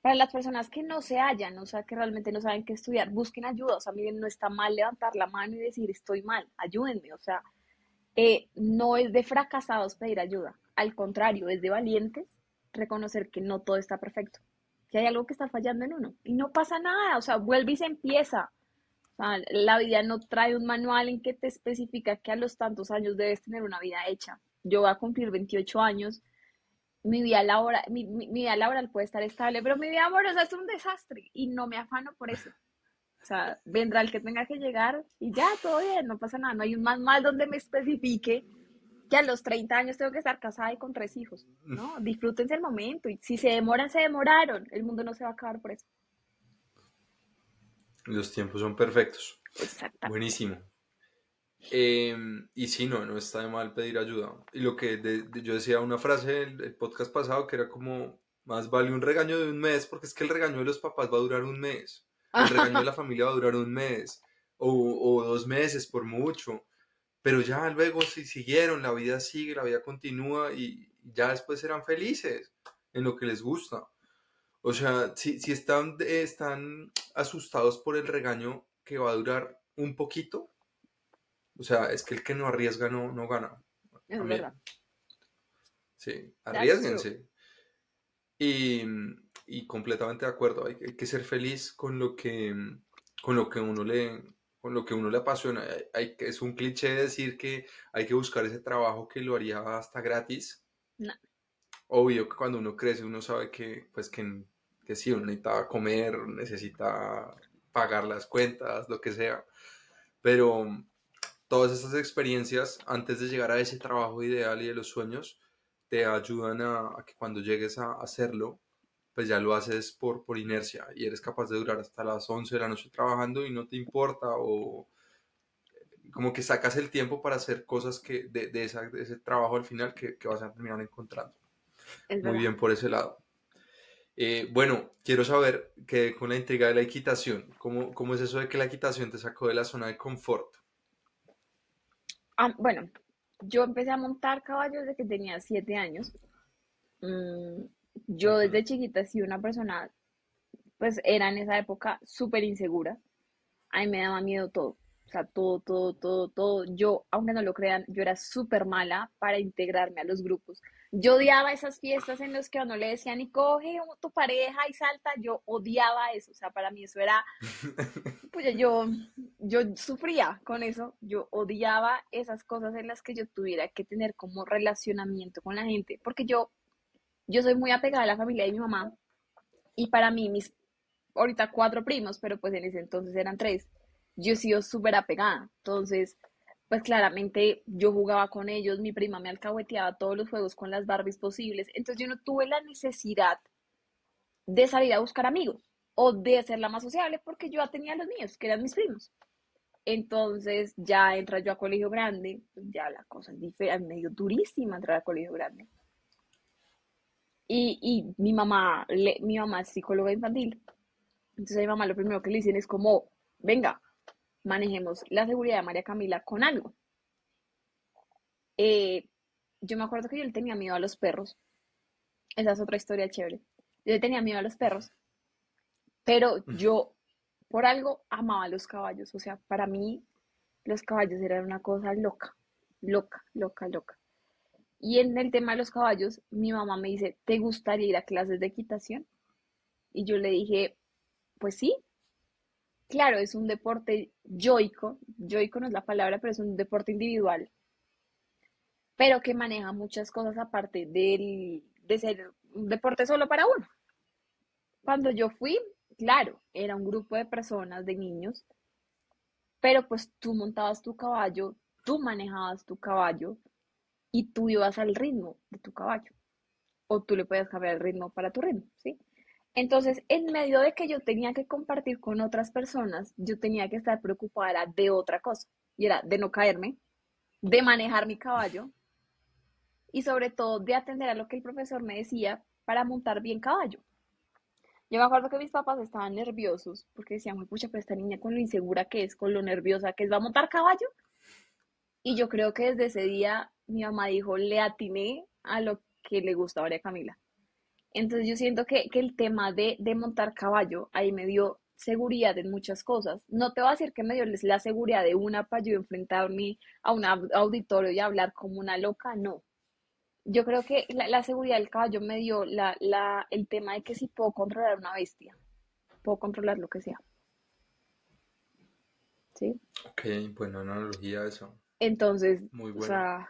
Para las personas que no se hallan, o sea, que realmente no saben qué estudiar, busquen ayuda. O sea, miren, no está mal levantar la mano y decir estoy mal, ayúdenme. O sea, eh, no es de fracasados pedir ayuda. Al contrario, es de valientes reconocer que no todo está perfecto, que hay algo que está fallando en uno. Y no pasa nada, o sea, vuelve y se empieza. La vida no trae un manual en que te especifica que a los tantos años debes tener una vida hecha. Yo voy a cumplir 28 años mi vida laboral, mi, vida laboral puede estar estable, pero mi vida amorosa es un desastre y no me afano por eso. O sea, vendrá el que tenga que llegar y ya, todo bien, no pasa nada. No hay un más mal donde me especifique que a los 30 años tengo que estar casada y con tres hijos, ¿no? Disfrútense el momento y si se demoran, se demoraron. El mundo no se va a acabar por eso. Los tiempos son perfectos. Exacto. Buenísimo. Em, y sí, no, no está de mal pedir ayuda. Y lo que yo decía una frase el, el podcast pasado que era como, más vale un regaño de un mes, porque es que el regaño de los papás va a durar un mes. El (laughs) regaño de la familia va a durar un mes o, o dos meses por mucho. Pero ya luego si siguieron, la vida sigue, la vida continúa y ya después serán felices en lo que les gusta. O sea, si, si están, están asustados por el regaño que va a durar un poquito, o sea, es que el que no arriesga no, no gana. Es verdad. Sí, arriesguense. Y, y, completamente de acuerdo, hay, que ser feliz con lo que, con lo que uno le con lo que uno le apasiona. Hay, es un cliché decir que hay que buscar ese trabajo que lo haría hasta gratis. No. Obvio que cuando uno crece uno sabe que, pues, que, que sí, uno necesita comer, necesita pagar las cuentas, lo que sea. Pero, todas esas experiencias antes de llegar a ese trabajo ideal y de los sueños te ayudan a, que cuando llegues a hacerlo, pues ya lo haces por, por inercia y eres capaz de durar hasta las 11 de la noche trabajando y no te importa o como que sacas el tiempo para hacer cosas que de, de, ese trabajo al final que, que, vas a terminar encontrando. Muy bien por ese lado. Eh, bueno, quiero saber que con la intriga de la equitación, ¿cómo, ¿cómo es eso de que la equitación te sacó de la zona de confort? Ah, bueno, yo empecé a montar caballos desde que tenía siete años. Mm, yo desde chiquita he sido una persona, pues era en esa época súper insegura. A mí me daba miedo todo. O sea, todo, todo, todo, todo. Yo, aunque no lo crean, yo era súper mala para integrarme a los grupos. Yo odiaba esas fiestas en las que a uno le decían, y coge tu pareja y salta. Yo odiaba eso. O sea, para mí eso era, (laughs) pues yo, yo sufría con eso. Yo odiaba esas cosas en las que yo tuviera que tener como relacionamiento con la gente. Porque yo, yo soy muy apegada a la familia de mi mamá. Y para mí, mis, ahorita cuatro primos, pero pues en ese entonces eran tres yo he sido súper apegada. Entonces, pues claramente yo jugaba con ellos, mi prima me alcahueteaba todos los juegos con las Barbies posibles. Entonces yo no tuve la necesidad de salir a buscar amigos o de ser la más sociable porque yo tenía los míos, que eran mis primos. Entonces ya entra yo a colegio grande, pues ya la cosa es diferente, medio durísima entrar a colegio grande. Y, y mi mamá, mi mamá es psicóloga infantil. Entonces a mi mamá lo primero que le dicen es como, venga, manejemos la seguridad de María Camila con algo. Eh, yo me acuerdo que yo le tenía miedo a los perros. Esa es otra historia chévere. Yo le tenía miedo a los perros, pero yo por algo amaba los caballos. O sea, para mí los caballos eran una cosa loca, loca, loca, loca. Y en el tema de los caballos, mi mamá me dice, ¿te gustaría ir a clases de equitación? Y yo le dije, pues sí, claro, es un deporte yoico, yoico no es la palabra, pero es un deporte individual. pero que maneja muchas cosas aparte del, de ser un deporte solo para uno. Cuando yo fui, claro, era un grupo de personas, de niños, pero pues tú montabas tu caballo, tú manejabas tu caballo y tú ibas al ritmo de tu caballo. O tú le puedes cambiar el ritmo para tu ritmo, ¿sí? Entonces, en medio de que yo tenía que compartir con otras personas, yo tenía que estar preocupada de otra cosa. Y era de no caerme, de manejar mi caballo y sobre todo de atender a lo que el profesor me decía para montar bien caballo. Yo me acuerdo que mis papás estaban nerviosos porque decían, pucha, pero esta niña con lo insegura que es, con lo nerviosa que es, ¿va a montar caballo? Y yo creo que desde ese día mi mamá dijo, le atiné a lo que le gusta a María Camila. Entonces yo siento que, el tema de, de, montar caballo ahí me dio seguridad en muchas cosas. No te voy a decir que me dio la seguridad de una para yo enfrentarme a un auditorio y hablar como una loca, no yo creo que la, seguridad del caballo me dio la, la, el tema de que si puedo controlar una bestia, puedo controlar lo que sea. ¿Sí? Ok, buena analogía eso. Entonces, o sea,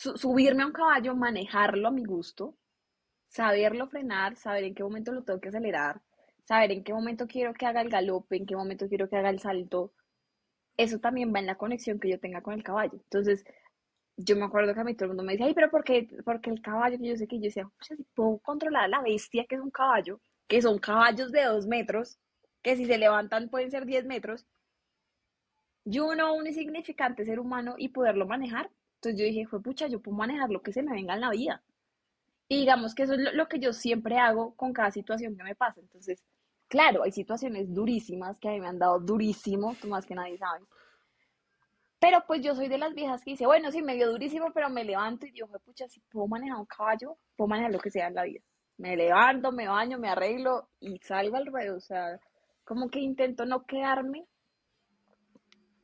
subirme a un caballo, manejarlo a mi gusto, saberlo frenar, saber en qué momento lo tengo que acelerar, saber en qué momento quiero que haga el galope, en qué momento quiero que haga el salto, eso también va en la conexión que yo tenga con el caballo. Entonces, yo me acuerdo que a mí todo el mundo me decía, ay, pero ¿por qué, porque el caballo? Yo sé que yo decía, si puedo controlar a la bestia que es un caballo, que son caballos de dos metros, que si se levantan pueden ser diez metros, yo no un insignificante ser humano y poderlo manejar. Entonces yo dije, fue pucha, yo puedo manejar lo que se me venga en la vida. Y digamos que eso es lo, que yo siempre hago con cada situación que me pasa. Entonces, claro, hay situaciones durísimas que a mí me han dado durísimo, tú más que nadie sabes pero pues yo soy de las viejas que dice, bueno, sí, me dio durísimo, pero me levanto y digo, pucha, si puedo manejar un caballo, puedo manejar lo que sea en la vida. Me levanto, me baño, me arreglo y salgo al ruedo. O sea, como que intento no quedarme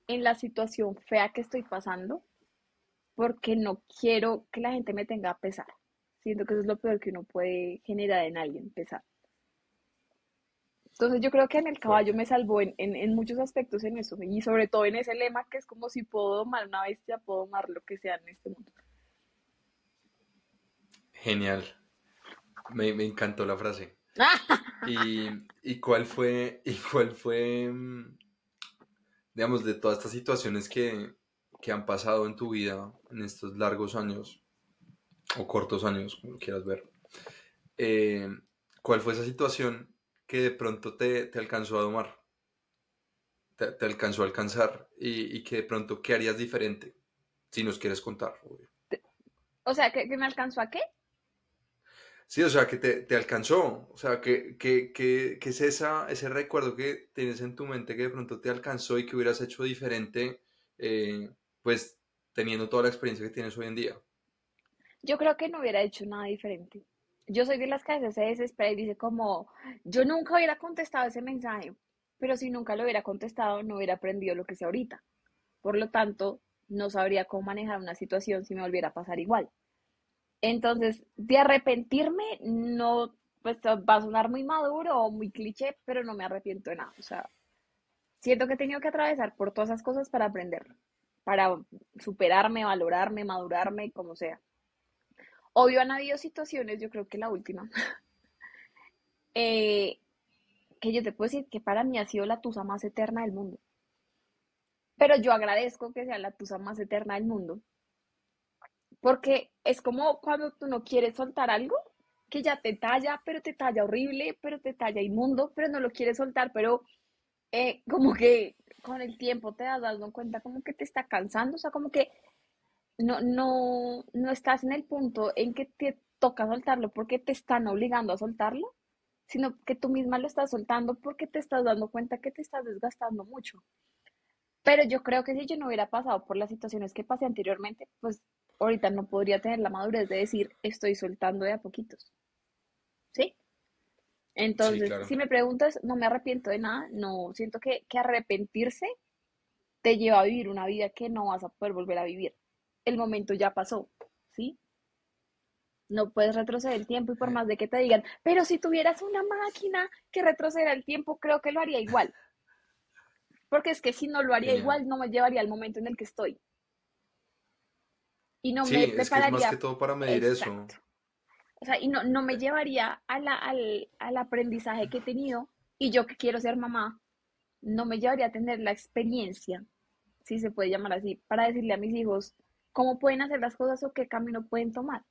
en la situación fea que estoy pasando, porque no quiero que la gente me tenga a pesar. Siento que eso es lo peor que uno puede generar en alguien, pesar. Entonces yo creo que en el caballo me salvó en, en, muchos aspectos en eso, y sobre todo en ese lema que es como si puedo domar una bestia, puedo domar lo que sea en este mundo. Genial. Me, encantó la frase. (laughs) y, cuál fue, y cuál fue, mm, digamos, de todas estas situaciones que, han pasado en tu vida en estos largos años, o cortos años, como quieras ver, eh, ¿cuál fue esa situación que de pronto te, alcanzó a domar, te, alcanzó a alcanzar y, que de pronto, ¿qué harías diferente? Si nos quieres contar, O sea, ¿que, me alcanzó a qué? Sí, o sea, que te, alcanzó, o sea, que, que, es esa, ese recuerdo que tienes en tu mente que de pronto te alcanzó y que hubieras hecho diferente, eh, pues teniendo toda la experiencia que tienes hoy en día. Yo creo que no hubiera hecho nada diferente yo soy de las que se desespera y dice como, yo nunca hubiera contestado ese mensaje, pero si nunca lo hubiera contestado, no hubiera aprendido lo que sé ahorita. Por lo tanto, no sabría cómo manejar una situación si me volviera a pasar igual. Entonces, de arrepentirme, no, pues va a sonar muy maduro o muy cliché, pero no me arrepiento de nada. O sea, siento que he tenido que atravesar por todas esas cosas para aprender, para superarme, valorarme, madurarme, como sea. Obvio han habido situaciones, yo creo que la última, (laughs) eh, que yo te puedo decir que para mí ha sido la tusa más eterna del mundo. Pero yo agradezco que sea la tusa más eterna del mundo. Porque es como cuando tú no quieres soltar algo, que ya te talla, pero te talla horrible, pero te talla inmundo, pero no lo quieres soltar, pero eh, como que con el tiempo te das dando cuenta como que te está cansando, o sea, como que no, no, no estás en el punto en que te toca soltarlo porque te están obligando a soltarlo, sino que tú misma lo estás soltando porque te estás dando cuenta que te estás desgastando mucho. Pero yo creo que si yo no hubiera pasado por las situaciones que pasé anteriormente, pues ahorita no podría tener la madurez de decir estoy soltando de a poquitos. ¿Sí? Entonces, si me preguntas, no me arrepiento de nada, no siento que, que arrepentirse te lleva a vivir una vida que no vas a poder volver a vivir el momento ya pasó, ¿sí? No puedes retroceder el tiempo y por más de que te digan, pero si tuvieras una máquina que retroceda el tiempo, creo que lo haría igual. Porque es que si no lo haría igual, no me llevaría al momento en el que estoy. y no Sí, me es que es más que prepararía, todo para medir eso. O sea, y no, no me llevaría al, al aprendizaje que he tenido y yo que quiero ser mamá, no me llevaría a tener la experiencia, si se puede llamar así, para decirle a mis hijos cómo pueden hacer las cosas o qué camino pueden tomar.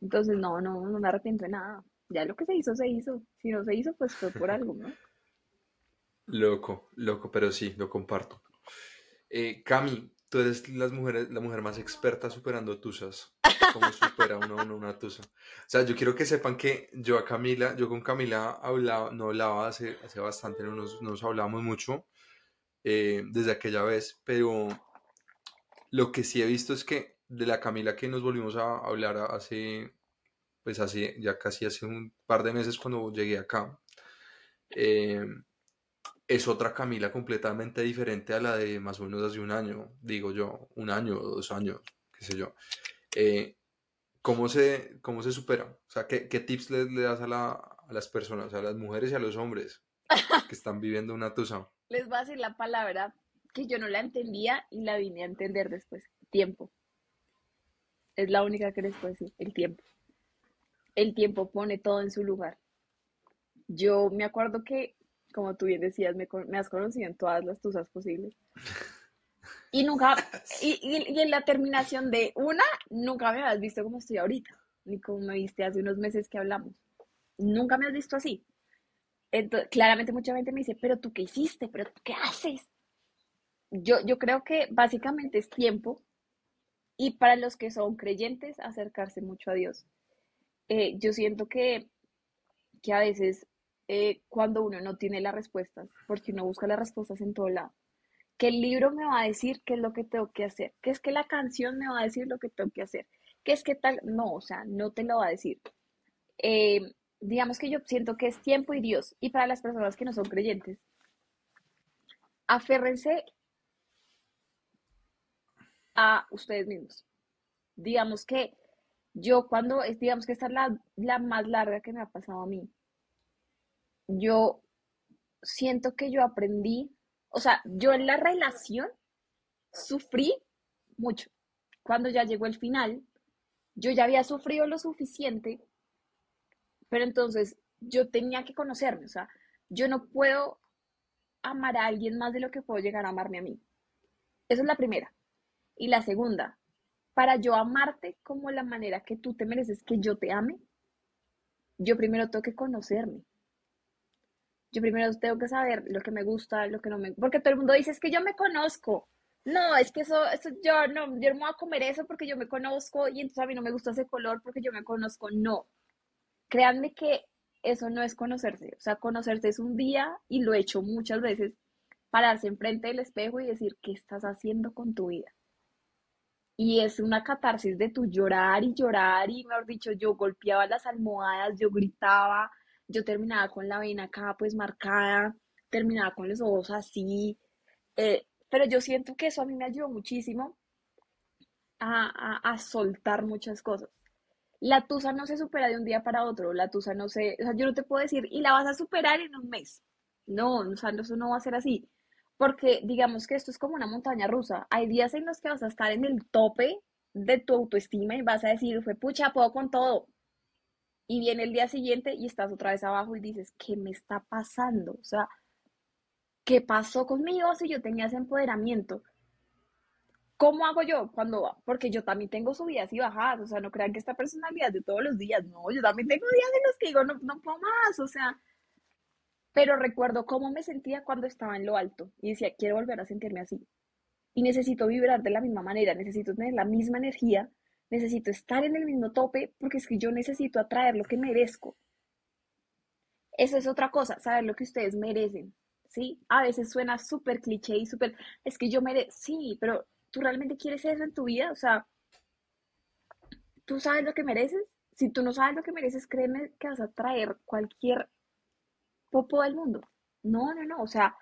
Entonces, no, no, no me arrepiento de nada. Ya lo que se hizo, se hizo. Si no se hizo, pues fue por algo, ¿no? (laughs) Loco, loco, pero sí, lo comparto. Eh, Cami, tú las mujeres, la mujer más experta superando tusas. ¿Cómo supera uno una tusa? O sea, yo quiero que sepan que yo a Camila, yo con Camila hablaba, no hablaba hace, hace bastante, no nos, no nos hablábamos mucho eh, desde aquella vez, pero lo que sí he visto es que de la Camila que nos volvimos a hablar hace, pues hace, ya casi hace un par de meses cuando llegué acá, eh, es otra Camila completamente diferente a la de más o menos hace un año, digo yo, un año o dos años, qué sé yo. Eh, ¿cómo se, cómo se supera? O sea, ¿qué, qué tips le, le das a, la- a las personas, a las mujeres y a los hombres (laughs) que están viviendo una tusa? Les voy a decir la palabra que yo no la entendía y la vine a entender después. Tiempo. Es la única que les puedo decir. El tiempo. El tiempo pone todo en su lugar. Yo me acuerdo que, como tú bien decías, me, me has conocido en todas las tusas posibles. Y nunca, (laughs) y, y- y en la terminación de una, nunca me habías visto como estoy ahorita, ni como me viste hace unos meses que hablamos. Nunca me has visto así. Entonces, claramente mucha gente me dice, pero tú qué hiciste, pero tú qué haces. Yo, yo creo que básicamente es tiempo y para los que son creyentes, acercarse mucho a Dios. Eh, yo siento que, que a veces eh, cuando uno no tiene las respuestas, porque uno busca las respuestas en todo lado, que el libro me va a decir qué es lo que tengo que hacer, que es que la canción me va a decir lo que tengo que hacer, que es que tal, no, o sea, no te lo va a decir. Eh, digamos que yo siento que es tiempo y Dios, y para las personas que no son creyentes, aférrense a ustedes mismos. Digamos que yo cuando, digamos que esta es la, la más larga que me ha pasado a mí, yo siento que yo aprendí, o sea, yo en la relación sufrí mucho. Cuando ya llegó el final, yo ya había sufrido lo suficiente, pero entonces yo tenía que conocerme, o sea, yo no puedo amar a alguien más de lo que puedo llegar a amarme a mí. Esa es la primera. Y la segunda, para yo amarte como la manera que tú te mereces que yo te ame, yo primero tengo que conocerme. Yo primero tengo que saber lo que me gusta, lo que no me Porque todo el mundo dice, es que yo me conozco. No, es que eso, eso yo no, yo no me voy a comer eso porque yo me conozco y entonces a mí no me gusta ese color porque yo me conozco. No. Créanme que eso no es conocerse. O sea, conocerse es un día y lo he hecho muchas veces, pararse enfrente del espejo y decir, ¿qué estás haciendo con tu vida? Y es una catarsis de tu llorar y llorar y, mejor dicho, yo golpeaba las almohadas, yo gritaba, yo terminaba con la vena acá pues marcada, terminaba con los ojos así, eh, pero yo siento que eso a mí me ayudó muchísimo a, a, a soltar muchas cosas. La tusa no se supera de un día para otro, la tusa no se, o sea, yo no te puedo decir, y la vas a superar en un mes. No, o sea, eso no va a ser así. Porque digamos que esto es como una montaña rusa. Hay días en los que vas a estar en el tope de tu autoestima y vas a decir, fue pucha, puedo con todo. Y viene el día siguiente y estás otra vez abajo y dices, ¿qué me está pasando? O sea, ¿qué pasó conmigo si yo tenía ese empoderamiento? ¿Cómo hago yo cuando, porque yo también tengo subidas y bajadas, o sea, no crean que esta personalidad de todos los días, no, yo también tengo días en los que digo, no, no puedo más, o sea, pero recuerdo cómo me sentía cuando estaba en lo alto y decía, quiero volver a sentirme así. Y necesito vibrar de la misma manera, necesito tener la misma energía, necesito estar en el mismo tope, porque es que yo necesito atraer lo que merezco. Eso es otra cosa, saber lo que ustedes merecen, ¿sí? A veces suena súper cliché y súper, es que yo merezco, sí, pero ¿tú realmente quieres eso en tu vida? O sea, ¿tú sabes lo que mereces? Si tú no sabes lo que mereces, créeme que vas a traer cualquier popo del mundo. No, no, no, o sea,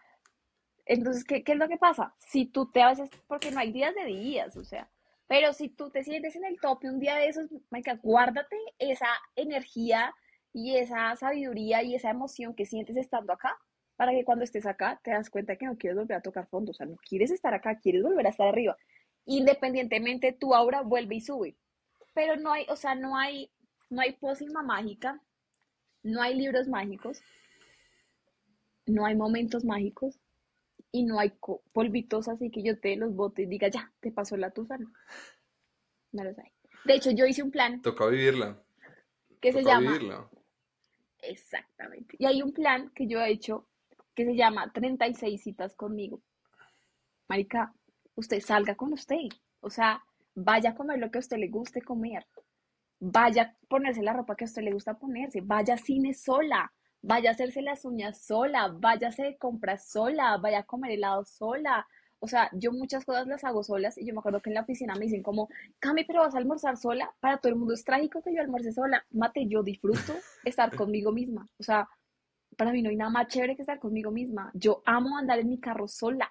entonces, ¿qué, qué es lo que pasa? Si tú te haces, porque no hay días de días, o sea, pero si tú te sientes en el tope un día de esos, Maika, guárdate esa energía y esa sabiduría y esa emoción que sientes estando acá, para que cuando estés acá te das cuenta que no quieres volver a tocar fondo, o sea, no quieres estar acá, quieres volver a estar arriba. independientemente tu aura vuelve y sube. Pero no hay, o sea, no hay, no hay pócima mágica, no hay libros mágicos, no hay momentos mágicos y no hay polvitos así que yo te los bote y diga, ya, te pasó la tusa, no. No los hay. De hecho, yo hice un plan. Toca vivirla. Que se llama. Vivirla. Exactamente. Y hay un plan que yo he hecho que se llama 36 citas conmigo. Marica, usted salga con usted. O sea, vaya a comer lo que a usted le guste comer. Vaya a ponerse la ropa que a usted le gusta ponerse. Vaya a cine sola. Vaya a hacerse las uñas sola. Vaya a hacer compras sola. Vaya a comer helado sola. O sea, yo muchas cosas las hago solas y yo me acuerdo que en la oficina me dicen como, Cami, pero vas a almorzar sola. Para todo el mundo es trágico que yo almuerce sola. Mate, yo disfruto estar (laughs) conmigo misma. O sea, para mí no hay nada más chévere que estar conmigo misma. Yo amo andar en mi carro sola.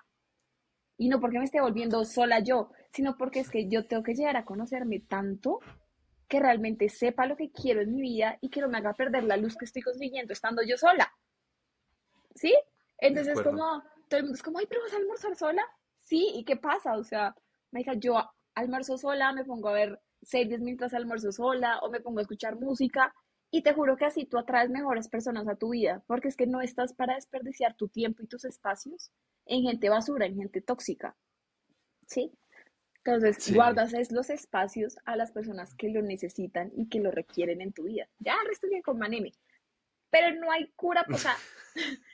Y no porque me esté volviendo sola yo, sino porque es que yo tengo que llegar a conocerme tanto que realmente sepa lo que quiero en mi vida y que no me haga perder la luz que estoy consiguiendo estando yo sola. ¿Sí? Entonces, como, todo el mundo es como, ay, pero vas a almorzar sola. Sí, ¿y qué pasa? O sea, me dice, yo almuerzo sola, me pongo a ver series mientras almuerzo sola o me pongo a escuchar música y te juro que así tú atraes mejores personas a tu vida, porque es que no estás para desperdiciar tu tiempo y tus espacios en gente basura, en gente tóxica. ¿Sí? Entonces, guardas los espacios a las personas que lo necesitan y que lo requieren en tu vida. Ya, resto bien con Maneme. Pero no hay cura, o sea, (laughs)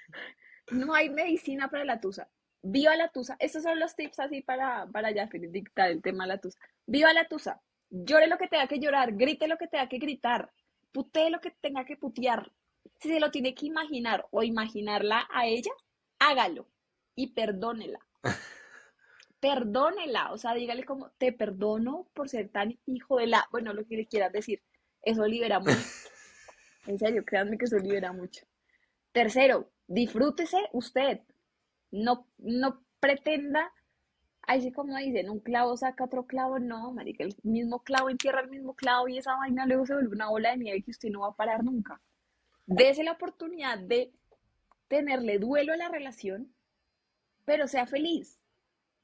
no hay medicina para la tusa. Viva la tusa. Estos son los tips así para, para ya dictar el tema de la tusa. Viva la tusa. Llore lo que tenga que llorar, grite lo que tenga que gritar, putee lo que tenga que putear. Si se lo tiene que imaginar o imaginarla a ella, hágalo y perdónela. (laughs) perdónela, o sea, dígale como, te perdono por ser tan hijo de la, bueno, lo que le quieras decir, eso libera mucho. (laughs) En serio, créanme que eso libera mucho. Tercero, disfrútese usted. No, no pretenda, así como dicen, un clavo saca otro clavo, no, marica, el mismo clavo entierra el mismo clavo y esa vaina luego se vuelve una bola de nieve que usted no va a parar nunca. Dese la oportunidad de tenerle duelo a la relación, pero sea feliz.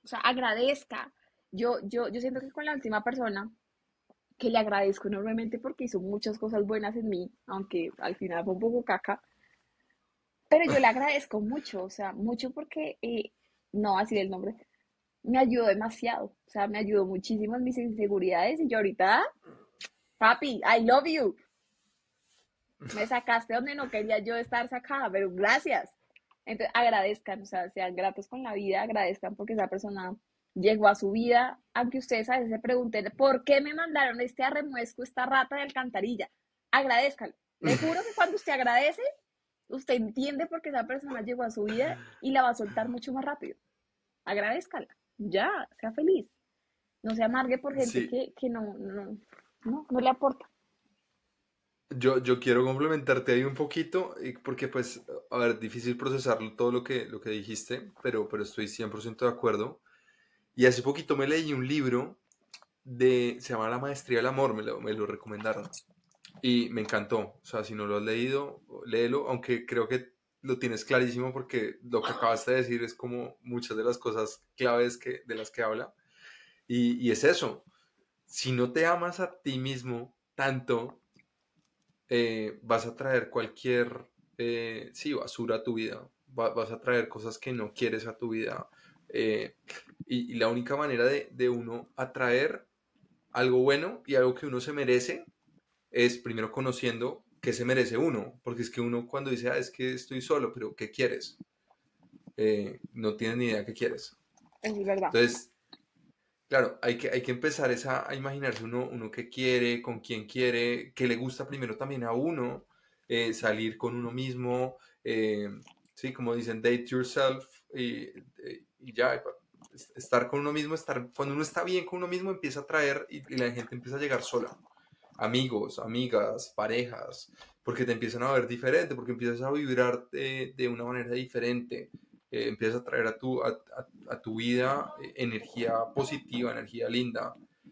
O sea, agradezca. Yo, yo, yo siento que con la última persona que le agradezco enormemente porque hizo muchas cosas buenas en mí, aunque al final fue un poco caca, pero yo le agradezco mucho, o sea, mucho porque, eh, no así el nombre, me ayudó demasiado, o sea, me ayudó muchísimo en mis inseguridades y yo ahorita, papi, I love you. Me sacaste donde no quería yo estar sacada, pero gracias. Entonces, agradezcan, o sea, sean gratos con la vida, agradezcan porque esa persona llegó a su vida, aunque ustedes a veces se pregunten, ¿por qué me mandaron este arremuesco, esta rata de alcantarilla? Agradezcan. Le (laughs) juro que cuando usted agradece, usted entiende por qué esa persona llegó a su vida y la va a soltar mucho más rápido. Agradezcala, ya, sea feliz. No se amargue por gente que, no, no, no, le aporta. Yo, yo quiero complementarte ahí un poquito, porque pues, a ver, difícil procesar todo lo que, lo que dijiste, pero, pero estoy 100% de acuerdo. Y hace poquito me leí un libro de, se llama La Maestría del Amor, me lo, me lo recomendaron. Y me encantó. O sea, si no lo has leído, léelo, aunque creo que lo tienes clarísimo porque lo que acabaste de decir es como muchas de las cosas claves que, de las que habla. Y es eso. Si no te amas a ti mismo tanto, eh, vas a traer cualquier, eh, sí, basura a tu vida. vas a traer cosas que no quieres a tu vida. Eh, y, y, la única manera de, de uno atraer algo bueno y algo que uno se merece es primero conociendo qué se merece uno, porque es que uno cuando dice, ah, es que estoy solo, pero ¿qué quieres? Eh, no tienes ni idea qué quieres. Es verdad. Entonces, claro, hay que, hay que empezar esa, a imaginarse uno, uno qué quiere, con quién quiere, qué le gusta primero también a uno, eh, salir con uno mismo, eh, sí, como dicen, date yourself y, y, ya, estar con uno mismo, estar, cuando uno está bien con uno mismo empieza a traer y la gente empieza a llegar sola. Amigos, amigas, parejas, porque te empiezan a ver diferente, porque empiezas a vibrar de, de una manera diferente, eh, empiezas a traer a tu, a, a, tu vida eh, energía positiva, energía linda.